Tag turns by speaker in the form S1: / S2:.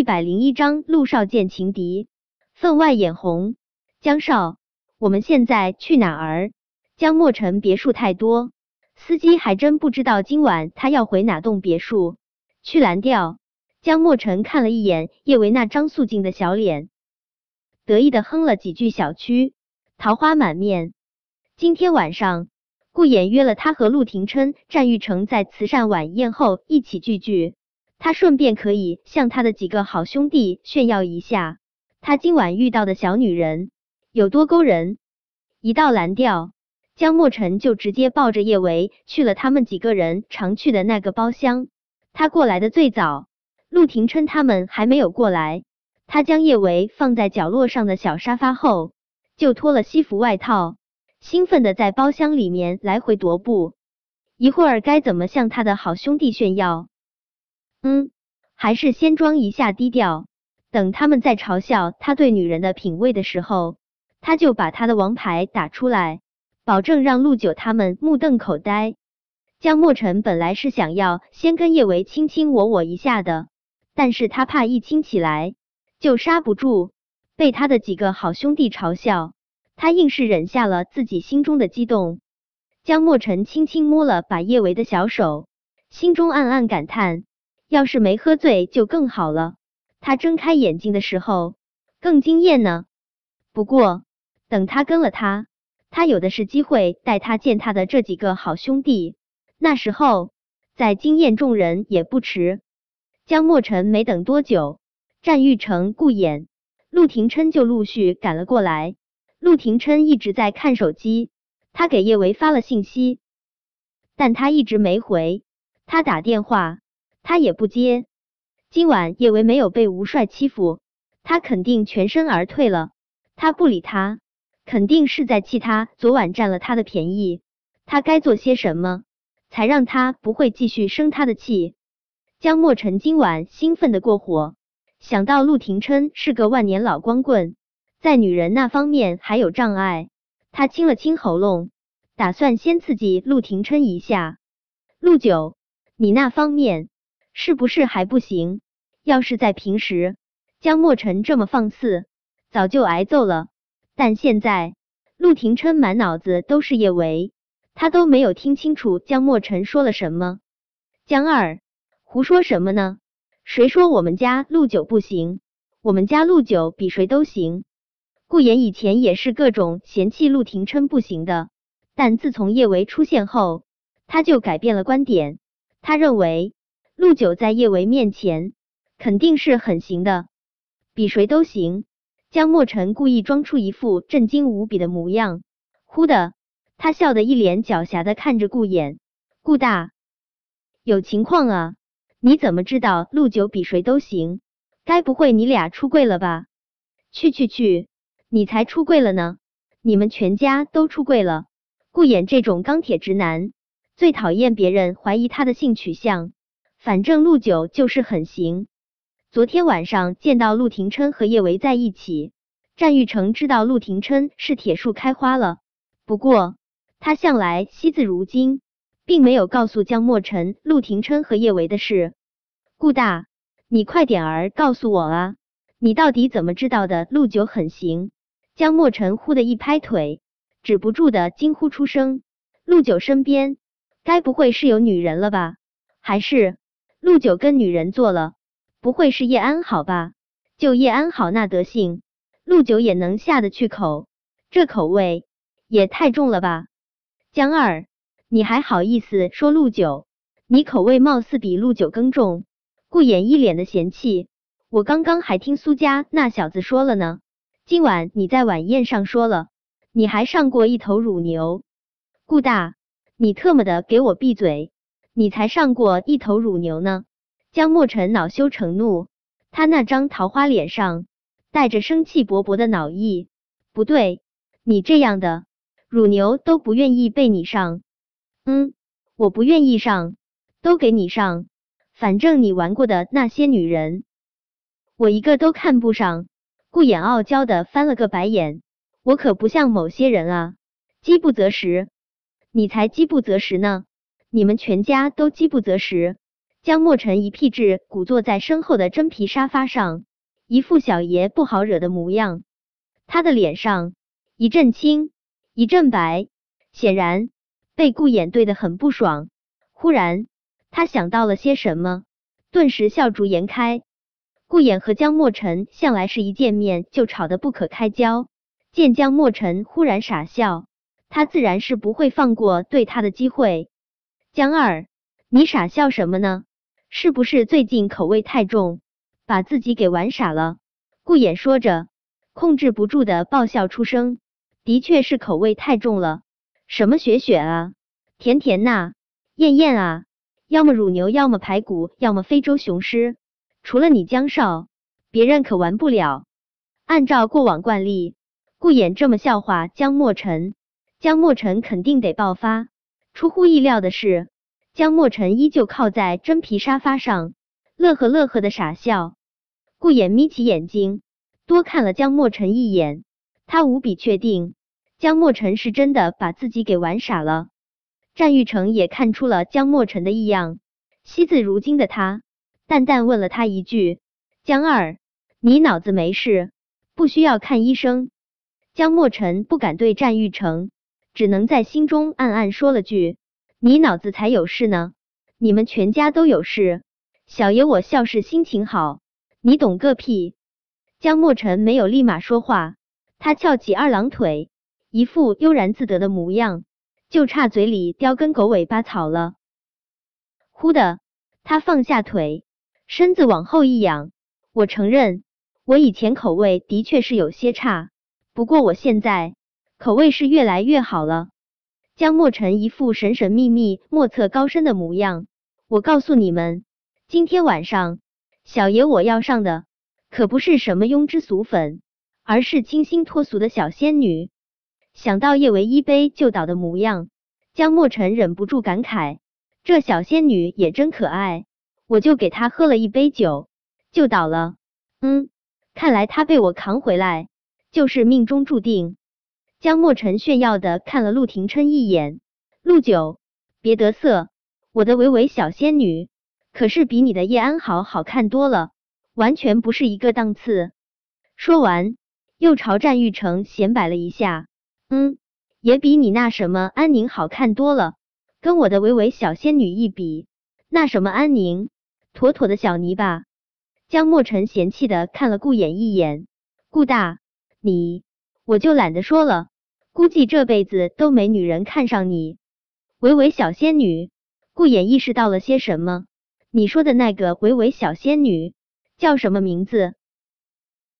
S1: 一百零一章，陆少见情敌，分外眼红。江少，我们现在去哪儿？江莫尘别墅太多，司机还真不知道今晚他要回哪栋别墅。去蓝调。江莫尘看了一眼叶维那张素净的小脸，得意的哼了几句小曲，桃花满面。今天晚上，顾衍约了他和陆廷琛、战玉成在慈善晚宴后一起聚聚，他顺便可以向他的几个好兄弟炫耀一下，他今晚遇到的小女人有多勾人。一到蓝调，江莫尘就直接抱着叶维去了他们几个人常去的那个包厢。他过来的最早。陆廷琛他们还没有过来，他将叶维放在角落上的小沙发后，就脱了西服外套，兴奋的在包厢里面来回踱步。一会儿该怎么向他的好兄弟炫耀？嗯，还是先装一下低调，等他们在嘲笑他对女人的品味的时候，他就把他的王牌打出来，保证让陆九他们目瞪口呆。江莫尘本来是想要先跟叶维卿卿我我一下的。但是他怕一亲起来就刹不住，被他的几个好兄弟嘲笑，他硬是忍下了自己心中的激动。江莫尘轻轻摸了把叶维的小手，心中暗暗感叹：要是没喝醉就更好了。他睁开眼睛的时候更惊艳呢。不过等他跟了他，他有的是机会带他见他的这几个好兄弟，那时候再惊艳众人也不迟。江莫尘没等多久，战玉成、顾衍、陆廷琛就陆续赶了过来。陆廷琛一直在看手机，他给叶维发了信息，但他一直没回。他打电话，他也不接。今晚叶维没有被吴帅欺负，他肯定全身而退了。他不理他，肯定是在气他昨晚占了他的便宜。他该做些什么，才让他不会继续生他的气？江莫尘今晚兴奋的过火，想到陆廷琛是个万年老光棍，在女人那方面还有障碍，他清了清喉咙，打算先刺激陆廷琛一下。陆九，你那方面是不是还不行？要是在平时，江莫尘这么放肆，早就挨揍了。但现在，陆廷琛满脑子都是叶维，他都没有听清楚江莫尘说了什么。江二。胡说什么呢？谁说我们家陆九不行？我们家陆九比谁都行。顾言以前也是各种嫌弃陆廷琛不行的，但自从叶维出现后，他就改变了观点。他认为陆九在叶维面前肯定是很行的，比谁都行。江莫尘故意装出一副震惊无比的模样，忽的，他笑得一脸狡黠的看着顾衍。顾大，有情况啊！你怎么知道陆九比谁都行？该不会你俩出柜了吧？去去去，你才出柜了呢！你们全家都出柜了。顾衍这种钢铁直男最讨厌别人怀疑他的性取向，反正陆九就是很行。昨天晚上见到陆廷琛和叶维在一起，战玉成知道陆廷琛是铁树开花了，不过他向来惜字如金。并没有告诉江莫尘、陆廷琛和叶维的事。顾大，你快点儿告诉我啊！你到底怎么知道的？陆九很行。江莫尘忽的一拍腿，止不住的惊呼出声。陆九身边该不会是有女人了吧？还是陆九跟女人做了？不会是叶安好吧？就叶安好那德性，陆九也能下得去口？这口味也太重了吧？江二。你还好意思说陆九？你口味貌似比陆九更重。顾衍一脸的嫌弃。我刚刚还听苏家那小子说了呢。今晚你在晚宴上说了，你还上过一头乳牛。顾大，你特么的给我闭嘴！你才上过一头乳牛呢！江莫尘恼羞成怒，他那张桃花脸上带着生气勃勃的恼意。不对，你这样的乳牛都不愿意被你上。嗯，我不愿意上，都给你上。反正你玩过的那些女人，我一个都看不上。顾衍傲娇的翻了个白眼，我可不像某些人啊，饥不择食。你才饥不择食呢，你们全家都饥不择食。江莫尘一屁至鼓坐在身后的真皮沙发上，一副小爷不好惹的模样。他的脸上一阵青一阵白，显然被顾衍对得很不爽。忽然，他想到了些什么，顿时笑逐颜开。顾衍和江莫尘向来是一见面就吵得不可开交，见江莫尘忽然傻笑，他自然是不会放过对他的机会。江二，你傻笑什么呢？是不是最近口味太重，把自己给玩傻了？顾衍说着，控制不住的爆笑出声。的确是口味太重了，什么雪雪啊，甜甜呐，燕燕啊，要么乳牛，要么排骨，要么非洲雄狮，除了你江少，别人可玩不了。按照过往惯例，顾衍这么笑话江莫尘，江莫尘肯定得爆发。出乎意料的是，江莫尘依旧靠在真皮沙发上，乐呵乐呵的傻笑。顾衍眯起眼睛，多看了江莫尘一眼，他无比确定江莫尘是真的把自己给玩傻了。战玉成也看出了江莫尘的异样，惜字如金的他淡淡问了他一句：“江二，你脑子没事，不需要看医生？”江莫尘不敢对战玉成。只能在心中暗暗说了句：“你脑子才有事呢，你们全家都有事。”小爷我笑是心情好，你懂个屁！江莫尘没有立马说话，他翘起二郎腿，一副悠然自得的模样，就差嘴里叼根狗尾巴草了。忽的，他放下腿，身子往后一仰：“我承认，我以前口味的确是有些差，不过我现在……”口味是越来越好了。江莫尘一副神神秘秘、莫测高深的模样。我告诉你们，今天晚上小爷我要上的可不是什么庸脂俗粉，而是清新脱俗的小仙女。想到叶维一杯就倒的模样，江莫尘忍不住感慨：这小仙女也真可爱。我就给她喝了一杯酒，就倒了。嗯，看来她被我扛回来，就是命中注定。江莫尘炫耀的看了陆廷琛一眼，陆九，别得瑟，我的维维小仙女可是比你的叶安好好看多了，完全不是一个档次。说完，又朝战玉成显摆了一下，嗯，也比你那什么安宁好看多了。跟我的维维小仙女一比，那什么安宁，妥妥的小泥巴。江莫尘嫌弃的看了顾衍一眼，顾大，你。我就懒得说了，估计这辈子都没女人看上你。维维小仙女，顾衍意识到了些什么？你说的那个维维小仙女叫什么名字？